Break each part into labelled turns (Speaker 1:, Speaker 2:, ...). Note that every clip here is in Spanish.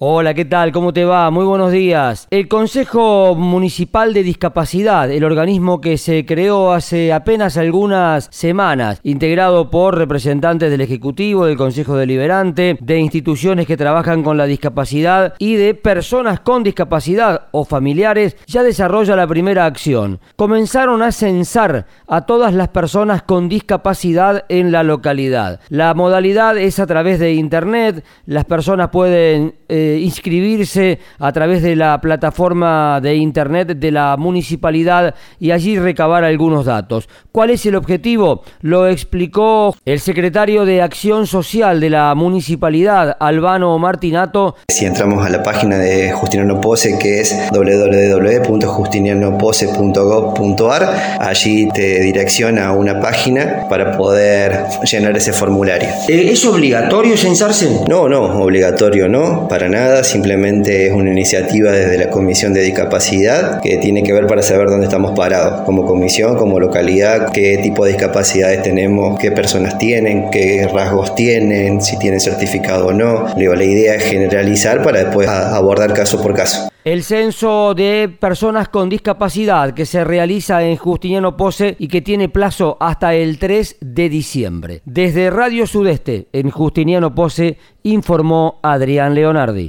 Speaker 1: Hola, ¿qué tal? ¿Cómo te va? Muy buenos días. El Consejo Municipal de Discapacidad, el organismo que se creó hace apenas algunas semanas, integrado por representantes del Ejecutivo, del Consejo Deliberante, de instituciones que trabajan con la discapacidad y de personas con discapacidad o familiares, ya desarrolla la primera acción. Comenzaron a censar a todas las personas con discapacidad en la localidad. La modalidad es a través de Internet, las personas pueden... Eh, inscribirse a través de la plataforma de internet de la municipalidad y allí recabar algunos datos. ¿Cuál es el objetivo? Lo explicó el secretario de Acción Social de la municipalidad, Albano Martinato.
Speaker 2: Si entramos a la página de Justiniano Pose, que es www.justinianopose.gov.ar, allí te direcciona a una página para poder llenar ese formulario.
Speaker 1: Eh, ¿Es obligatorio censarse?
Speaker 2: No, no, obligatorio no, para nada simplemente es una iniciativa desde la Comisión de Discapacidad que tiene que ver para saber dónde estamos parados, como comisión, como localidad, qué tipo de discapacidades tenemos, qué personas tienen, qué rasgos tienen, si tienen certificado o no. la idea es generalizar para después abordar caso por caso.
Speaker 1: El censo de personas con discapacidad que se realiza en Justiniano Pose y que tiene plazo hasta el 3 de diciembre. Desde Radio Sudeste, en Justiniano Pose, informó Adrián Leonardi.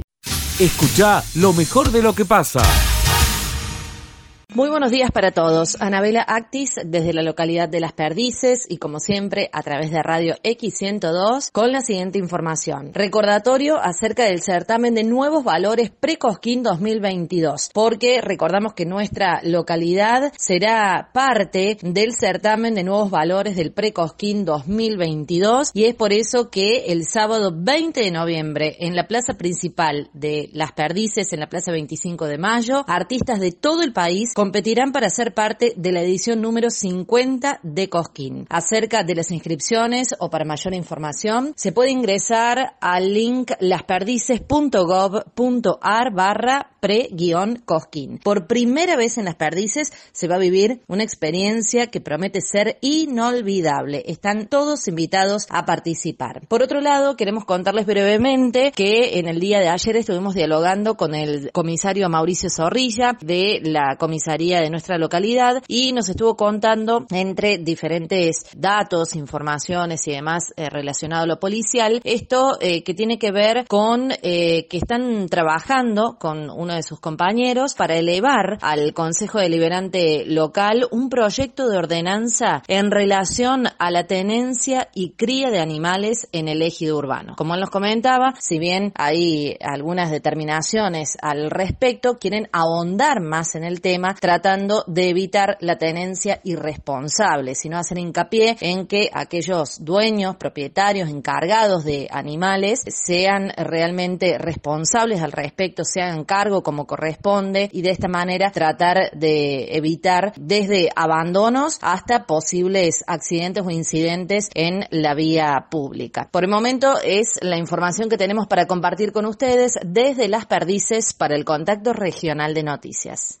Speaker 3: Escucha lo mejor de lo que pasa.
Speaker 4: Muy buenos días para todos. Anabela Actis desde la localidad de Las Perdices y como siempre a través de Radio X102 con la siguiente información. Recordatorio acerca del certamen de nuevos valores Precosquín 2022 porque recordamos que nuestra localidad será parte del certamen de nuevos valores del Precosquín 2022 y es por eso que el sábado 20 de noviembre en la plaza principal de Las Perdices en la plaza 25 de mayo artistas de todo el país competirán para ser parte de la edición número 50 de Cosquín. Acerca de las inscripciones o para mayor información, se puede ingresar al link lasperdices.gov.ar barra pre-cosquín. Por primera vez en Las Perdices se va a vivir una experiencia que promete ser inolvidable. Están todos invitados a participar. Por otro lado, queremos contarles brevemente que en el día de ayer estuvimos dialogando con el comisario Mauricio Zorrilla de la comisaría de nuestra localidad y nos estuvo contando entre diferentes datos, informaciones y demás eh, relacionado a lo policial, esto eh, que tiene que ver con eh, que están trabajando con uno de sus compañeros para elevar al Consejo Deliberante local un proyecto de ordenanza en relación a la tenencia y cría de animales en el ejido urbano. Como él nos comentaba, si bien hay algunas determinaciones al respecto, quieren ahondar más en el tema tratando de evitar la tenencia irresponsable, sino hacer hincapié en que aquellos dueños, propietarios, encargados de animales sean realmente responsables al respecto, se hagan cargo como corresponde y de esta manera tratar de evitar desde abandonos hasta posibles accidentes o incidentes en la vía pública. Por el momento es la información que tenemos para compartir con ustedes desde Las Perdices para el Contacto Regional de Noticias.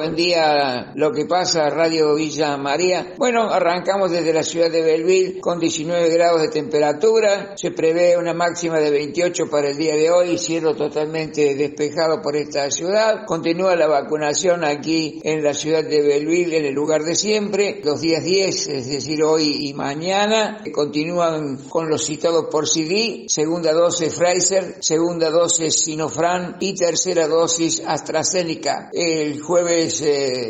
Speaker 5: Buen día, lo que pasa, Radio Villa María. Bueno, arrancamos desde la ciudad de Belville con 19 grados de temperatura. Se prevé una máxima de 28 para el día de hoy, cielo totalmente despejado por esta ciudad. Continúa la vacunación aquí en la ciudad de Belville, en el lugar de siempre. Los días 10, es decir, hoy y mañana, continúan con los citados por CD, segunda dosis Pfizer, segunda dosis Sinofran y tercera dosis AstraZeneca. El jueves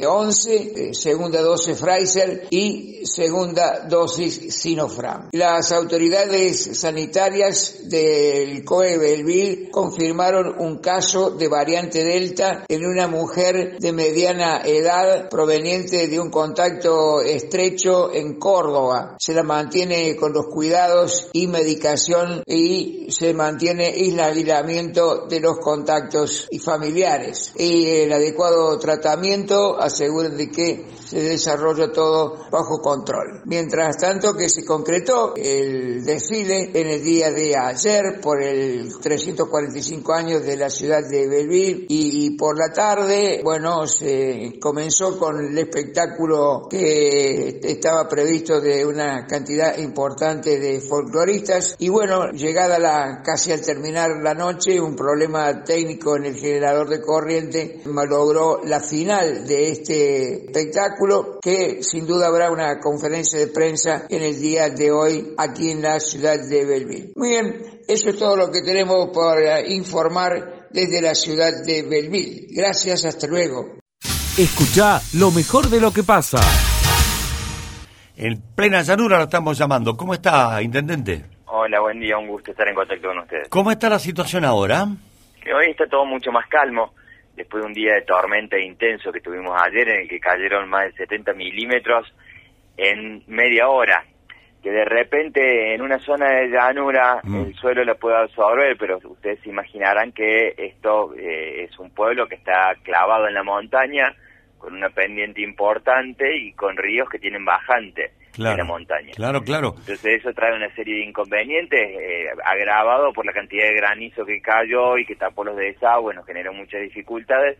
Speaker 5: 11, eh, segunda dosis Pfizer y segunda dosis Sinopharm. Las autoridades sanitarias del COE Belville confirmaron un caso de variante Delta en una mujer de mediana edad proveniente de un contacto estrecho en Córdoba. Se la mantiene con los cuidados y medicación y se mantiene aislamiento de los contactos y familiares y el adecuado tratamiento aseguran de que se desarrolla todo bajo control. Mientras tanto que se concretó el desfile en el día de ayer por el 345 años de la ciudad de Belleville y, por la tarde, bueno, se comenzó con el espectáculo que estaba previsto de una cantidad importante de folcloristas y bueno, llegada la casi al terminar la noche, un problema técnico en el generador de corriente malogró la final de este espectáculo que sin duda habrá una conferencia de prensa en el día de hoy aquí en la ciudad de Belleville. Muy bien, eso es todo lo que tenemos para informar desde la ciudad de Belleville. Gracias, hasta luego.
Speaker 3: Escucha lo mejor de lo que pasa.
Speaker 6: En plena llanura lo estamos llamando. ¿Cómo está, intendente?
Speaker 7: Hola, buen día, un gusto estar en contacto con ustedes.
Speaker 6: ¿Cómo está la situación ahora?
Speaker 7: Que hoy está todo mucho más calmo, después de un día de tormenta intenso que tuvimos ayer, en el que cayeron más de 70 milímetros en media hora. Que de repente en una zona de llanura mm. el suelo lo puede absorber, pero ustedes se imaginarán que esto eh, es un pueblo que está clavado en la montaña, con una pendiente importante y con ríos que tienen bajante en la montaña.
Speaker 6: Claro, claro.
Speaker 7: Entonces eso trae una serie de inconvenientes, eh, agravado por la cantidad de granizo que cayó y que tapó los desagües, nos generó muchas dificultades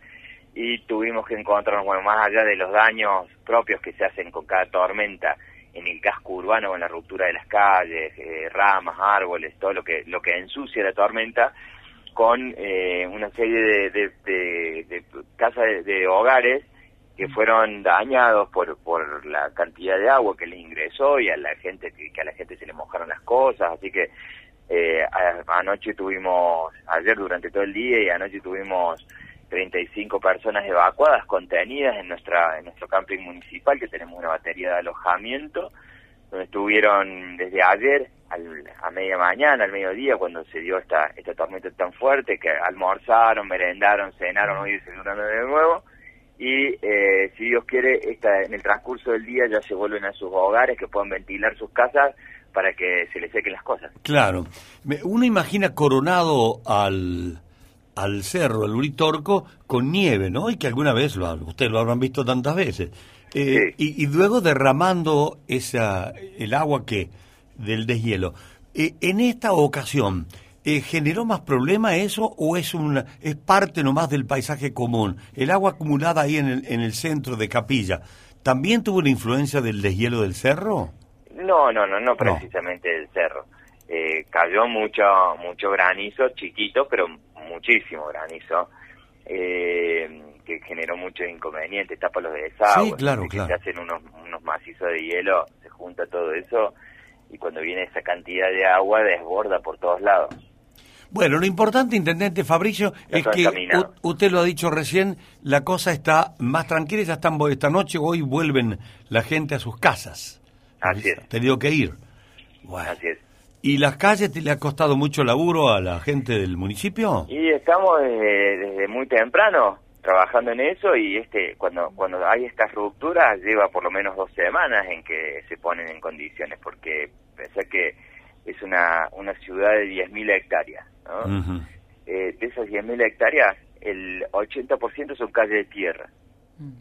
Speaker 7: y tuvimos que encontrarnos, bueno, más allá de los daños propios que se hacen con cada tormenta en el casco urbano, con la ruptura de las calles, eh, ramas, árboles, todo lo que, lo que ensucia la tormenta, con eh, una serie de, de, de casas de hogares que fueron dañados por, por la cantidad de agua que le ingresó y a la gente que, a la gente se le mojaron las cosas. Así que eh, anoche tuvimos ayer durante todo el día y anoche tuvimos 35 personas evacuadas contenidas en nuestra en nuestro camping municipal que tenemos una batería de alojamiento donde estuvieron desde ayer a media mañana, al mediodía, cuando se dio esta, esta tormenta tan fuerte, que almorzaron, merendaron, cenaron, hoy desayunaron de nuevo, y eh, si Dios quiere, esta, en el transcurso del día ya se vuelven a sus hogares, que puedan ventilar sus casas para que se les sequen las cosas.
Speaker 6: Claro. Uno imagina coronado al, al cerro, al Uritorco, con nieve, ¿no? Y que alguna vez, lo, ustedes lo habrán visto tantas veces. Eh, y, y, luego derramando esa, el agua que del deshielo. Eh, en esta ocasión, eh, ¿generó más problema eso o es, una, es parte nomás del paisaje común? El agua acumulada ahí en el, en el centro de Capilla, ¿también tuvo una influencia del deshielo del cerro?
Speaker 7: No, no, no, no precisamente del cerro. Eh, cayó mucho, mucho granizo, chiquito, pero muchísimo granizo, eh, que generó muchos inconvenientes, tapa los desagües,
Speaker 6: sí, claro, claro.
Speaker 7: se hacen unos, unos macizos de hielo, se junta todo eso, y cuando viene esa cantidad de agua desborda por todos lados.
Speaker 6: Bueno, lo importante, Intendente Fabricio, es que usted lo ha dicho recién, la cosa está más tranquila, ya están esta noche, hoy vuelven la gente a sus casas.
Speaker 7: Así es.
Speaker 6: Tenido que ir.
Speaker 7: Así es.
Speaker 6: ¿Y las calles te le ha costado mucho laburo a la gente del municipio?
Speaker 7: Y estamos desde, muy temprano trabajando en eso y este cuando cuando hay estas rupturas lleva por lo menos dos semanas en que se ponen en condiciones porque pensé que es una, una ciudad de 10.000 hectáreas eh, de esas 10.000 hectáreas, el 80% son calles de tierra, mm.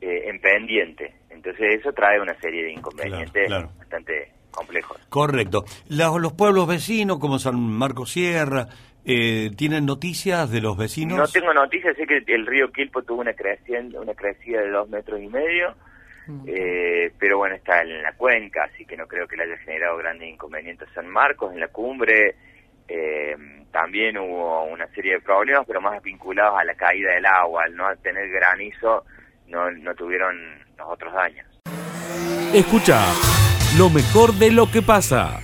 Speaker 7: eh, en pendiente. Entonces eso trae una serie de inconvenientes bastante complejos.
Speaker 6: Correcto. Los, pueblos vecinos, como San Marcos Sierra, eh, ¿tienen noticias de los vecinos?
Speaker 7: No tengo noticias, sé que el río Quilpo tuvo una, creciente, una crecida de dos metros y medio, mm. pero bueno, está en la cuenca, así que no creo que le haya generado grandes inconvenientes San Marcos, en la cumbre, eh, también hubo una serie de problemas, pero más vinculados a la caída del agua. Al no tener granizo, no, no tuvieron los otros daños.
Speaker 3: Escucha lo mejor de lo que pasa.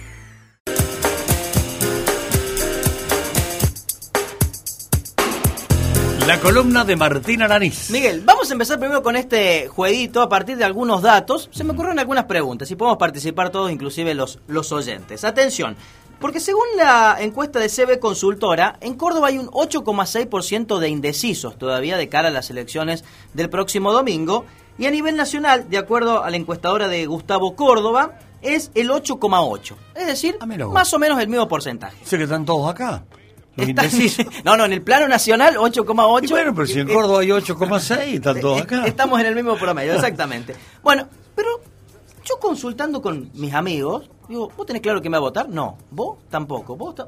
Speaker 6: La columna de Martín Aranís.
Speaker 8: Miguel, vamos a empezar primero con este jueguito a partir de algunos datos. Se me ocurrieron algunas preguntas y podemos participar todos, inclusive los, los oyentes. Atención, porque según la encuesta de CB Consultora, en Córdoba hay un 8,6% de indecisos todavía de cara a las elecciones del próximo domingo. Y a nivel nacional, de acuerdo a la encuestadora de Gustavo Córdoba, es el 8,8. Es decir, ah, más o menos el mismo porcentaje.
Speaker 6: ¿Se que están todos acá? Los
Speaker 8: Está-
Speaker 6: indecisos.
Speaker 8: no, no, en el plano nacional 8,8.
Speaker 6: Y bueno, pero si en Córdoba hay 8,6, están todos acá.
Speaker 8: Estamos en el mismo promedio, exactamente. Bueno, pero yo consultando con mis amigos, digo, ¿vos tenés claro quién va a votar? No. ¿Vos? Tampoco. ¿Vos ta-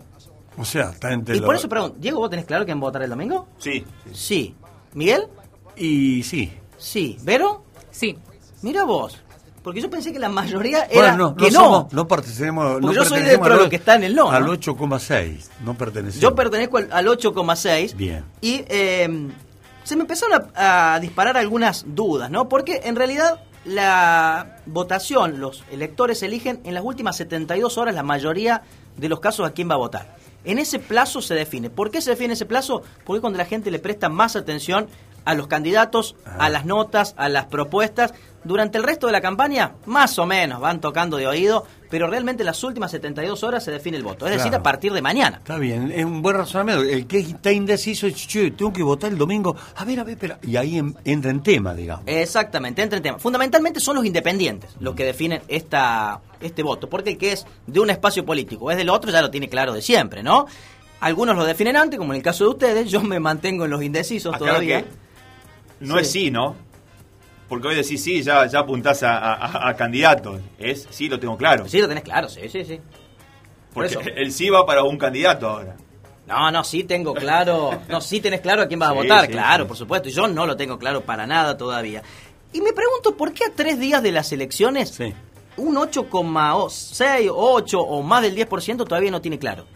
Speaker 6: O sea, está entre
Speaker 8: Y
Speaker 6: los-
Speaker 8: por eso pregunto, Diego, ¿vos tenés claro quién va a votar el domingo?
Speaker 9: Sí.
Speaker 8: Sí. ¿Miguel?
Speaker 6: Y sí.
Speaker 8: Sí. ¿Vero?
Speaker 10: Sí.
Speaker 8: Mira vos. Porque yo pensé que la mayoría era
Speaker 6: Bueno, no,
Speaker 8: que
Speaker 6: no,
Speaker 8: no.
Speaker 6: somos- no pertenecemos. No
Speaker 8: yo soy dentro de lo que está en el no,
Speaker 6: Al
Speaker 8: ¿no?
Speaker 6: 8,6. No pertenecemos.
Speaker 8: Yo pertenezco al, al 8,6.
Speaker 6: Bien.
Speaker 8: Y eh, se me empezaron a, a disparar algunas dudas, ¿no? Porque en realidad la votación, los electores eligen en las últimas 72 horas la mayoría de los casos a quién va a votar. En ese plazo se define. ¿Por qué se define ese plazo? Porque es cuando la gente le presta más atención a los candidatos, a las notas, a las propuestas. Durante el resto de la campaña, más o menos, van tocando de oído, pero realmente en las últimas 72 horas se define el voto. Es decir, a partir de mañana.
Speaker 6: Está bien, es un buen razonamiento. El que está indeciso che, tengo que votar el domingo. A ver, a ver, espera. Y ahí en- entra en tema, digamos.
Speaker 8: Exactamente, entra en tema. Fundamentalmente son los independientes los que definen esta, este voto, porque el que es de un espacio político es del otro ya lo tiene claro de siempre, ¿no? Algunos lo definen antes, como en el caso de ustedes, yo me mantengo en los indecisos todavía.
Speaker 9: No
Speaker 8: Sí.
Speaker 9: es sí, ¿no? Porque hoy decís sí, ya, ya apuntás a, a, a candidatos. Es sí, lo tengo claro.
Speaker 8: Sí, lo tenés claro, sí, sí, sí. Por
Speaker 9: Porque
Speaker 8: eso.
Speaker 9: el sí va para un candidato ahora.
Speaker 8: No, no, sí tengo claro. No, sí tenés claro a quién vas a votar,
Speaker 9: sí,
Speaker 8: claro,
Speaker 9: sí.
Speaker 8: por supuesto. Yo no lo tengo claro para nada todavía. Y me pregunto, ¿por qué a tres días de las elecciones un 8,6, 8 o más del 10% todavía no tiene claro?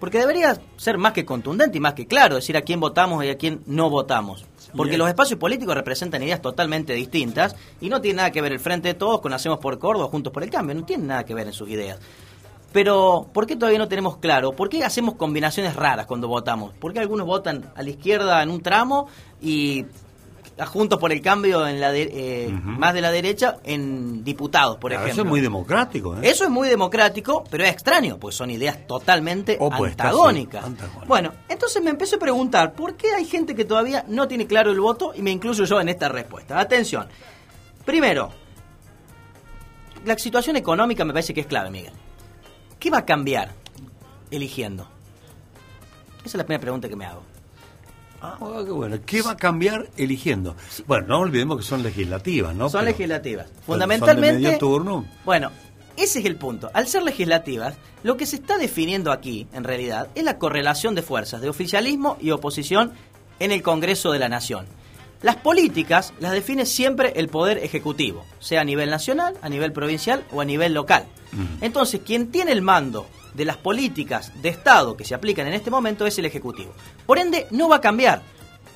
Speaker 8: Porque debería ser más que contundente y más que claro, decir a quién votamos y a quién no votamos. Porque
Speaker 6: Bien.
Speaker 8: los espacios políticos representan ideas totalmente distintas y no tiene nada que ver el Frente de Todos con Hacemos por Córdoba, Juntos por el Cambio, no tiene nada que ver en sus ideas. Pero, ¿por qué todavía no tenemos claro? ¿Por qué hacemos combinaciones raras cuando votamos? ¿Por qué algunos votan a la izquierda en un tramo y a Juntos por el Cambio en la de- eh, más de la derecha en diputados, por
Speaker 6: Claro,
Speaker 8: ejemplo?
Speaker 6: Eso es muy democrático, ¿eh?
Speaker 8: Eso es muy democrático, pero es extraño, pues son ideas totalmente antagónicas.
Speaker 6: sí, antagónicas.
Speaker 8: Bueno, entonces me empecé a preguntar, ¿por qué hay gente que todavía no tiene claro el voto? Y me incluyo yo en esta respuesta. Atención. Primero, la situación económica me parece que es clave, Miguel. ¿Qué va a cambiar eligiendo? Esa es la primera pregunta que me hago.
Speaker 6: Ah, qué bueno. ¿Qué va a cambiar eligiendo? Bueno, no olvidemos que son legislativas, ¿no?
Speaker 8: son
Speaker 6: Pero-
Speaker 8: legislativas. Fundamentalmente.
Speaker 6: Son de medio turno.
Speaker 8: Bueno, ese es el punto. Al ser legislativas, lo que se está definiendo aquí, en realidad, es la correlación de fuerzas de oficialismo y oposición en el Congreso de la Nación. Las políticas las define siempre el Poder Ejecutivo, sea a nivel nacional, a nivel provincial o a nivel local. Entonces, quien tiene el mando de las políticas de Estado que se aplican en este momento es el Ejecutivo. Por ende, no va a cambiar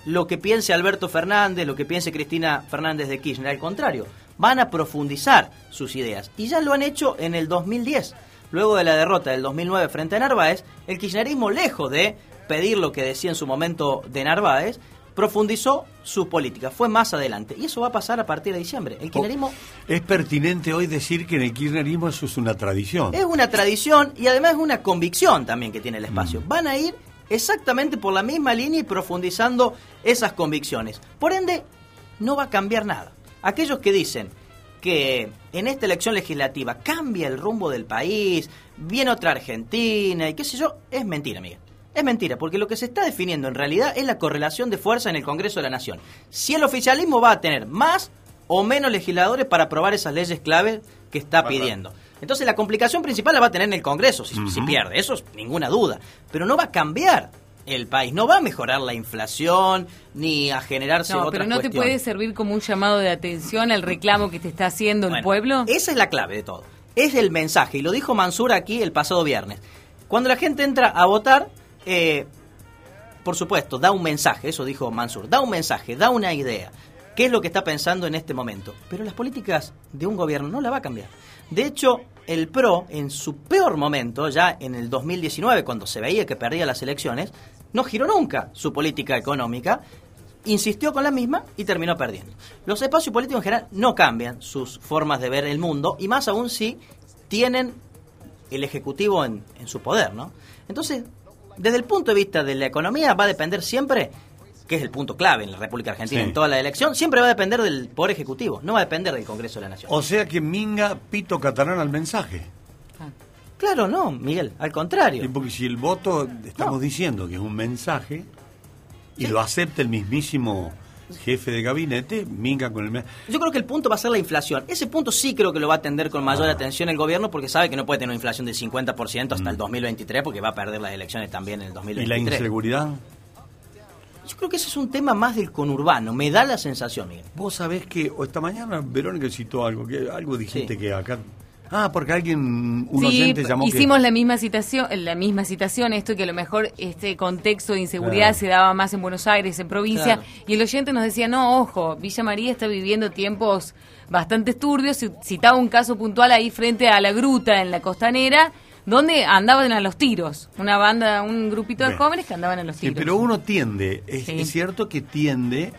Speaker 8: lo que piense Alberto Fernández, lo que piense Cristina Fernández de Kirchner. Al contrario, van a profundizar sus ideas. Y ya lo han hecho en el 2010. Luego de la derrota del 2009 frente a Narváez, el kirchnerismo, lejos de pedir lo que decía en su momento de Narváez, profundizó su política. Fue más adelante. Y eso va a pasar a partir de diciembre. El kirchnerismo
Speaker 6: Es pertinente hoy decir que en el kirchnerismo eso es una tradición.
Speaker 8: es una tradición y además es una convicción también que tiene el espacio. Van a ir exactamente por la misma línea y profundizando esas convicciones. Por ende, no va a cambiar nada. Aquellos que dicen que en esta elección legislativa cambia el rumbo del país, viene otra Argentina y qué sé yo, es mentira, Miguel. Es mentira, porque lo que se está definiendo en realidad es la correlación de fuerza en el Congreso de la Nación. Si el oficialismo va a tener más o menos legisladores para aprobar esas leyes clave que está pidiendo. Entonces la complicación principal la va a tener en el Congreso si, si pierde, eso es ninguna duda. Pero no va a cambiar el país, no va a mejorar la inflación ni a generarse
Speaker 10: No,
Speaker 8: otras
Speaker 10: pero no te puede servir como un llamado de atención al reclamo que te está haciendo el
Speaker 8: Bueno,
Speaker 10: pueblo.
Speaker 8: Esa es la clave de todo. Es el mensaje, y lo dijo Mansur aquí el pasado viernes. Cuando la gente entra a votar, eh, por supuesto, da un mensaje, eso dijo Mansur, da un mensaje, da una idea. ¿Qué es lo que está pensando en este momento? Pero las políticas de un gobierno no la va a cambiar. De hecho, el PRO, en su peor momento, ya en el 2019, cuando se veía que perdía las elecciones, no giró nunca su política económica, insistió con la misma y terminó perdiendo. Los espacios políticos en general no cambian sus formas de ver el mundo, y más aún si tienen el Ejecutivo en, en su poder, ¿no? Entonces, desde el punto de vista de la economía va a depender siempre, que es el punto clave en la República Argentina,
Speaker 6: Sí.
Speaker 8: en toda la elección, siempre va a depender del Poder Ejecutivo, no va a depender del Congreso de la Nación.
Speaker 6: O sea que minga pito catalán al mensaje.
Speaker 8: Claro, no, Miguel, al contrario.
Speaker 6: Y porque si el voto, estamos diciendo que es un mensaje, y lo acepta el mismísimo jefe de gabinete, minga con el... me-
Speaker 8: Yo creo que el punto va a ser la inflación. Ese punto sí creo que lo va a atender con mayor
Speaker 6: Ah.
Speaker 8: atención el gobierno porque sabe que no puede tener una inflación del 50%
Speaker 6: Mm.
Speaker 8: hasta el 2023 porque va a perder las elecciones también en el
Speaker 6: ¿Y la
Speaker 8: 2023.
Speaker 6: inseguridad?
Speaker 8: Yo creo que ese es un tema más del conurbano, me da la sensación, Miguel.
Speaker 6: Vos sabés que esta mañana Verónica citó algo, que algo dijiste que acá... Ah, porque alguien, un
Speaker 10: sí,
Speaker 6: oyente llamó que-
Speaker 10: hicimos la misma citación, la misma citación, esto que a lo mejor este contexto de inseguridad
Speaker 6: Claro.
Speaker 10: se daba más en Buenos Aires, en provincia,
Speaker 8: Claro.
Speaker 10: y el oyente nos decía, no, ojo, Villa María está viviendo tiempos bastante turbios, citaba un caso puntual ahí frente a la gruta en la costanera, donde andaban a los tiros, una banda, un grupito de
Speaker 6: Bien.
Speaker 10: jóvenes que andaban a los
Speaker 6: Sí,
Speaker 10: tiros.
Speaker 6: pero uno tiende, es,
Speaker 10: Sí.
Speaker 6: es cierto que tiende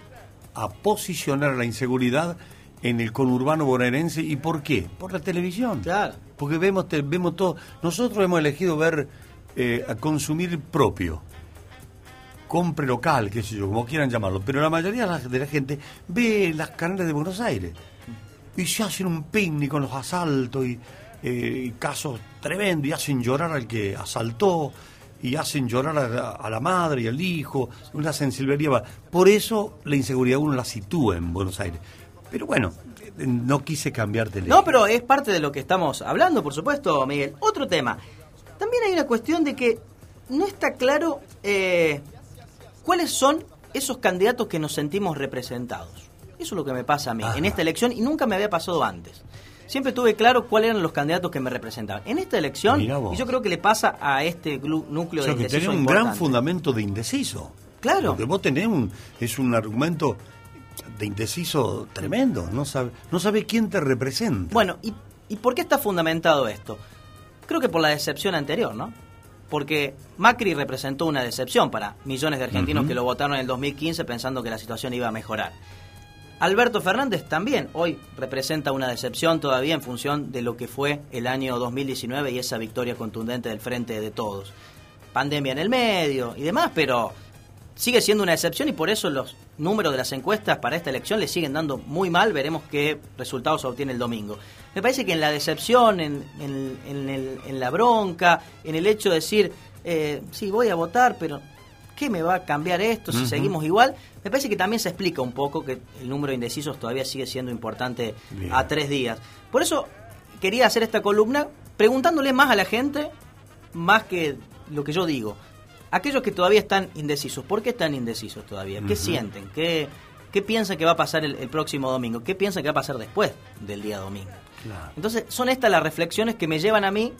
Speaker 6: a posicionar la inseguridad en el conurbano bonaerense. ¿Y por qué? Por la televisión.
Speaker 8: Claro.
Speaker 6: Porque vemos, te- vemos todo. Nosotros hemos elegido ver, eh, a consumir propio. Compre local, qué sé yo, como quieran llamarlo. Pero la mayoría de la, gente ve las canales de Buenos Aires. Y se hacen un picnic con los asaltos y, eh, y casos tremendos. Y hacen llorar al que asaltó. Y hacen llorar a, la- a la madre y al hijo. Una sensibilidad. Por eso la inseguridad uno la sitúa en Buenos Aires. Pero bueno, no quise cambiarte el
Speaker 8: No, pero es parte de lo que estamos hablando, por supuesto, Miguel. Otro tema. También hay una cuestión de que no está claro eh, cuáles son esos candidatos que nos sentimos representados. Eso es lo que me pasa a mí en esta elección y nunca me había pasado antes. Siempre tuve claro cuáles eran los candidatos que me representaban. En esta elección, y yo creo que le pasa a este núcleo
Speaker 6: O sea,
Speaker 8: de
Speaker 6: que
Speaker 8: indecisos
Speaker 6: tenés un gran fundamento de indeciso.
Speaker 8: Claro.
Speaker 6: Lo que vos tenés un, es un argumento de indeciso tremendo. No sabe, no sabe quién te representa.
Speaker 8: Bueno, ¿y, ¿y por qué está fundamentado esto? Creo que por la decepción anterior, ¿no? Porque Macri representó una decepción para millones de argentinos que lo votaron en el 2015 pensando que la situación iba a mejorar. Alberto Fernández también hoy representa una decepción todavía en función de lo que fue el año 2019 y esa victoria contundente del frente de todos. Pandemia en el medio y demás, pero sigue siendo una excepción y por eso los números de las encuestas para esta elección le siguen dando muy mal. Veremos qué resultados obtiene el domingo. Me parece que en la decepción, en, en- en el- en la bronca, en el hecho de decir, eh, sí, voy a votar, pero ¿qué me va a cambiar esto si seguimos igual? Me parece que también se explica un poco que el número de indecisos todavía sigue siendo importante
Speaker 6: Bien.
Speaker 8: a tres días. Por eso quería hacer esta columna preguntándole más a la gente, más que lo que yo digo. Aquellos que todavía están indecisos, ¿por qué están indecisos todavía? ¿Qué sienten? ¿Qué, ¿Qué piensan que va a pasar el, el próximo domingo? ¿Qué piensan que va a pasar después del día domingo?
Speaker 6: Claro.
Speaker 8: Entonces, son estas las reflexiones que me llevan a mí,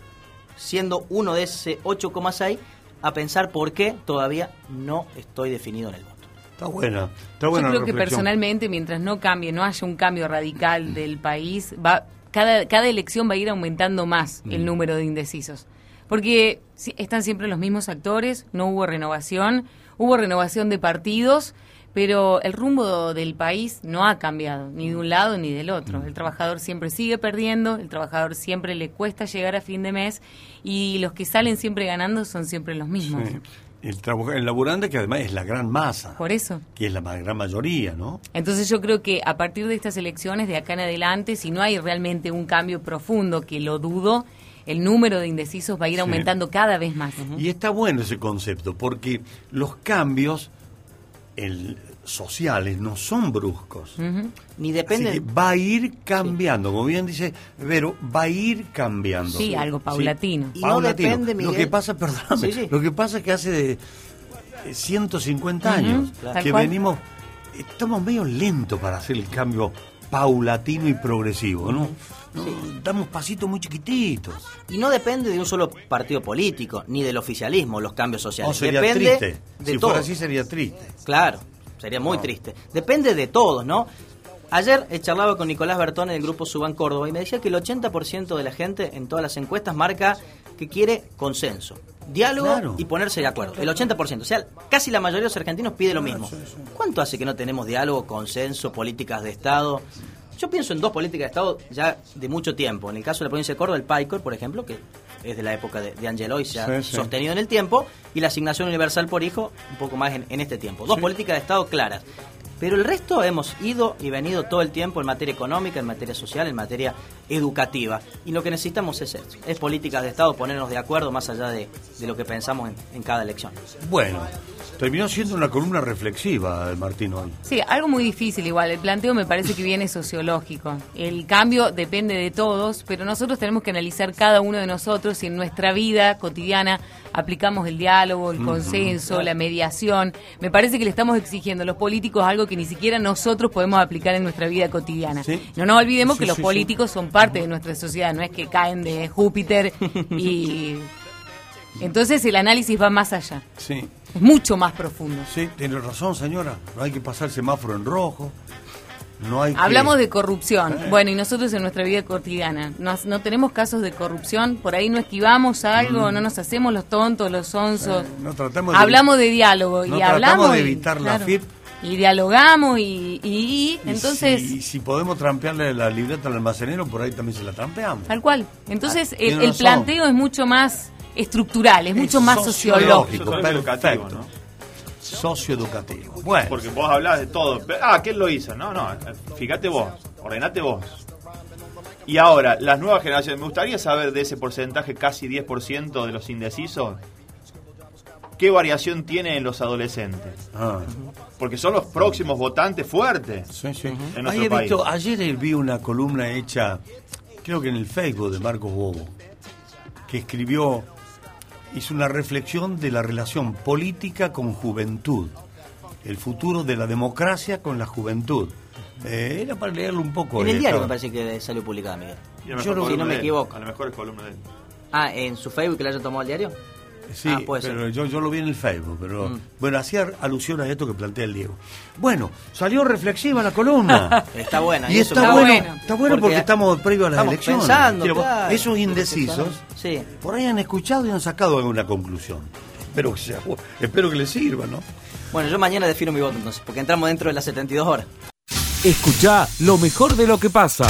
Speaker 8: siendo uno de ese 8,6, a pensar por qué todavía no estoy definido en el voto.
Speaker 6: Está buena. Está
Speaker 10: Yo
Speaker 6: buena
Speaker 10: creo
Speaker 6: la
Speaker 10: que personalmente, mientras no cambie, no haya un cambio radical del país, va cada, cada elección va a ir aumentando más el número de indecisos. Porque están siempre los mismos actores, no hubo renovación, hubo renovación de partidos, pero el rumbo del país no ha cambiado, ni de un lado ni del otro. El trabajador siempre sigue perdiendo, el trabajador siempre le cuesta llegar a fin de mes y los que salen siempre ganando son siempre los mismos.
Speaker 6: Sí. El, el laburante que además es la gran masa,
Speaker 10: Por eso.
Speaker 6: que es la gran mayoría, ¿no?
Speaker 10: Entonces yo creo que a partir de estas elecciones, de acá en adelante, si no hay realmente un cambio profundo, que lo dudo, el número de indecisos va a ir
Speaker 6: Sí.
Speaker 10: aumentando cada vez más.
Speaker 6: Y está bueno ese concepto, porque los cambios el, sociales no son bruscos.
Speaker 8: Ni depende.
Speaker 6: Así que va a ir cambiando, como bien dice Vero, va a ir cambiando.
Speaker 10: Sí, algo paulatino.
Speaker 8: Y no
Speaker 6: Paulatino.
Speaker 8: depende,
Speaker 6: Lo que pasa, perdóname,
Speaker 8: Sí, sí.
Speaker 6: lo que pasa es que hace de eh, 150
Speaker 10: Ujú,
Speaker 6: años que venimos, estamos medio lentos para hacer el cambio paulatino y progresivo, ¿no? No, Damos pasitos muy chiquititos.
Speaker 8: Y no depende de un solo partido político, ni del oficialismo, los cambios sociales.
Speaker 6: No, sería
Speaker 8: depende
Speaker 6: triste.
Speaker 8: de
Speaker 6: si
Speaker 8: todo.
Speaker 6: fuera así sería triste.
Speaker 8: Claro, sería muy
Speaker 6: No.
Speaker 8: triste. Depende de todos, ¿no? Ayer charlaba con Nicolás Bertone del grupo Suban Córdoba y me decía que el 80% de la gente en todas las encuestas marca que quiere consenso, diálogo
Speaker 6: Claro.
Speaker 8: y ponerse de acuerdo. El 80%, o sea, casi la mayoría de los argentinos pide lo mismo. ¿Cuánto hace que no tenemos diálogo, consenso, políticas de Estado? Yo pienso en dos políticas de Estado ya de mucho tiempo. En el caso de la provincia de Córdoba, el PAICOR, por ejemplo, que es de la época de, de Angelo y se ha
Speaker 6: Sí, sí.
Speaker 8: sostenido en el tiempo, y la asignación universal por hijo un poco más en, en este tiempo. Dos
Speaker 6: Sí.
Speaker 8: políticas de Estado claras. Pero el resto hemos ido y venido todo el tiempo en materia económica, en materia social, en materia educativa. Y lo que necesitamos es eso, es políticas de Estado, ponernos de acuerdo más allá de, de lo que pensamos en, en cada elección.
Speaker 6: Bueno, terminó siendo una columna reflexiva, Martín, hoy.
Speaker 10: Sí, algo muy difícil igual. El planteo me parece que viene sociológico. El cambio depende de todos, pero nosotros tenemos que analizar cada uno de nosotros si en nuestra vida cotidiana aplicamos el diálogo, el consenso, la mediación. Me parece que le estamos exigiendo a los políticos algo que ni siquiera nosotros podemos aplicar en nuestra vida cotidiana. No nos olvidemos
Speaker 6: Sí,
Speaker 10: que los
Speaker 6: sí, sí.
Speaker 10: políticos son parte de nuestra sociedad, no es que caen de Júpiter y... Entonces el análisis va más allá,
Speaker 6: Sí,
Speaker 10: es mucho más profundo.
Speaker 6: sí, tiene razón, señora. No hay que pasar semáforo en rojo. No hay que-
Speaker 10: Hablamos de corrupción.
Speaker 6: Eh.
Speaker 10: Bueno, y nosotros en nuestra vida cotidiana, ¿nos- ¿no tenemos casos de corrupción? ¿Por ahí no esquivamos algo? ¿No nos hacemos los tontos, los sonsos?
Speaker 6: Mm. Eh, no tratamos de-
Speaker 10: hablamos de diálogo
Speaker 6: no
Speaker 10: y
Speaker 6: tratamos
Speaker 10: hablamos
Speaker 6: de
Speaker 10: y-
Speaker 6: evitar la
Speaker 10: claro,
Speaker 6: FIP.
Speaker 10: Y dialogamos y, y- y-
Speaker 6: Y
Speaker 10: entonces...
Speaker 6: si, y si podemos trampearle la libreta al almacenero, por ahí también se la trampeamos.
Speaker 10: Tal cual. Entonces
Speaker 6: Ah,
Speaker 10: el, planteo es mucho más estructural, es mucho más sociológico.
Speaker 6: Socioeducativo. Bueno,
Speaker 9: Porque vos hablás de todo. Ah, ¿quién lo hizo? No, no, fíjate vos, ordenate vos. Y ahora, las nuevas generaciones, me gustaría saber de ese porcentaje, casi 10% de los indecisos, ¿qué variación tiene en los adolescentes?
Speaker 6: ah,
Speaker 9: Porque son los próximos votantes fuertes
Speaker 6: sí, sí.
Speaker 9: en nuestro país.
Speaker 6: visto, ayer vi una columna hecha, creo que en el Facebook de Marcos Bobo, que escribió, hizo una reflexión de la relación política con juventud, el futuro de la democracia con la juventud. Eh, era para leerlo un poco.
Speaker 8: En el
Speaker 6: eh,
Speaker 8: diario me
Speaker 6: estaba-
Speaker 8: parece que salió publicada, Miguel.
Speaker 6: Yo no-
Speaker 8: si no me equivoco.
Speaker 9: A lo mejor es columna de él.
Speaker 8: Ah, en su Facebook que le haya tomado el diario.
Speaker 6: Sí,
Speaker 8: Ah, puede
Speaker 6: pero
Speaker 8: ser.
Speaker 6: yo, yo lo vi en el Facebook, pero
Speaker 8: Mm.
Speaker 6: bueno, hacía alusión a esto que plantea el Diego. Bueno, salió reflexiva la columna.
Speaker 8: Está buena.
Speaker 6: y
Speaker 8: eso
Speaker 6: está
Speaker 10: bueno,
Speaker 6: está bueno porque, estamos previo a las
Speaker 8: estamos
Speaker 6: elecciones.
Speaker 8: pensando,
Speaker 6: Quiero-
Speaker 8: claro.
Speaker 6: Esos indecisos,
Speaker 8: Sí.
Speaker 6: por ahí han escuchado y han sacado alguna conclusión. Espero que, sea, espero que les sirva, ¿no?
Speaker 8: Bueno, yo mañana defino mi voto entonces, porque entramos dentro de las 72 horas.
Speaker 3: Escucha lo mejor de lo que pasa.